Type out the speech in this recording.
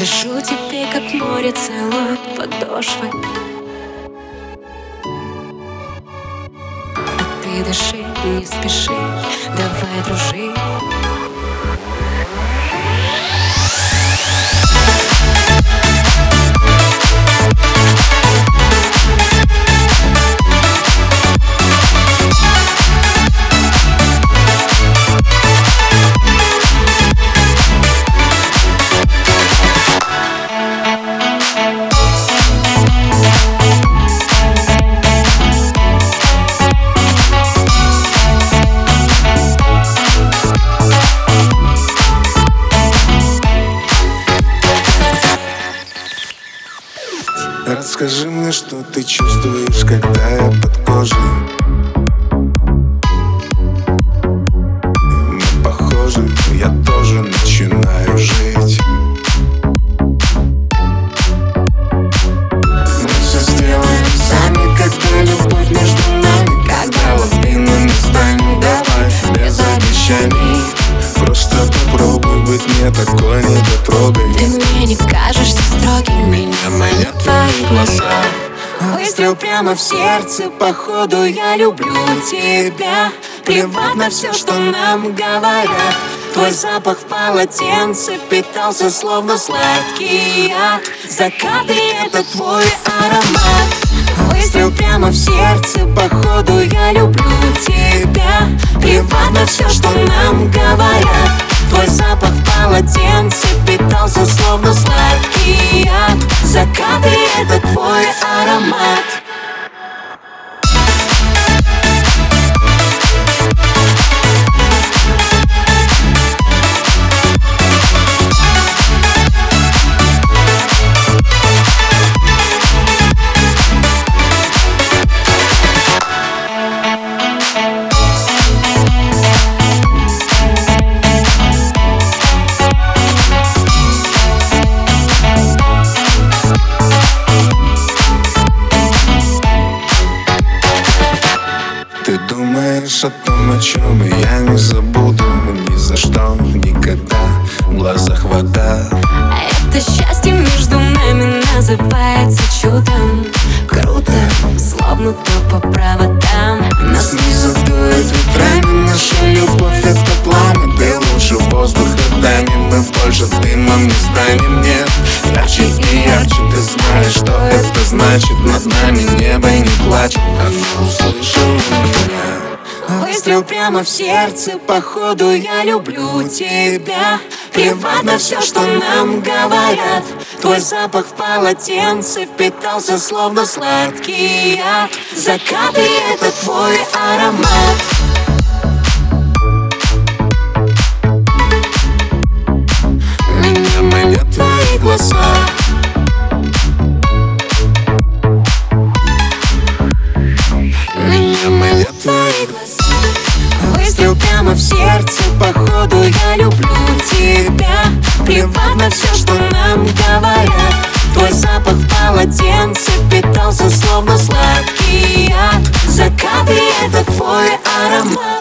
Расскажу тебе, как море целует подошвы. А ты дыши, не спеши, давай дружи Расскажи мне, что ты чувствуешь, когда я под кожей быть не такой недотрогой Ты мне не кажешься строгим. Меня манят твои глаза. Выстрел прямо в сердце, походу я люблю тебя. Плевать на все, что нам говорят. Твой запах в полотенце впитался, словно сладкий яд. Закаты — это твой аромат. Выстрел прямо в сердце, походу я люблю тебя. Плевать на все, что нам говорят полотенце впитался, словно сладкий яд. Закаты — это твой аромат думаешь о том, о чем я не забуду Ни за что, никогда, в глазах вода. А это счастье между нами называется чудом. Круто, словно то по проводам Нас не задует ветрами, наша любовь это пламя. Ты лучше воздуха мне, мы больше дымом не станем, нет Ярче и ярче, ты знаешь, что это значит. Над нами небо не плачет, оно услышало меня Выстрел прямо в сердце, походу я люблю тебя. Плевать на все, что нам говорят. Твой запах в полотенце впитался, словно сладкий яд. Закаты — это твой аромат Плевать на все, что нам говорят. Твой запах в полотенце впитался, словно сладкий яд. Закаты — это твой аромат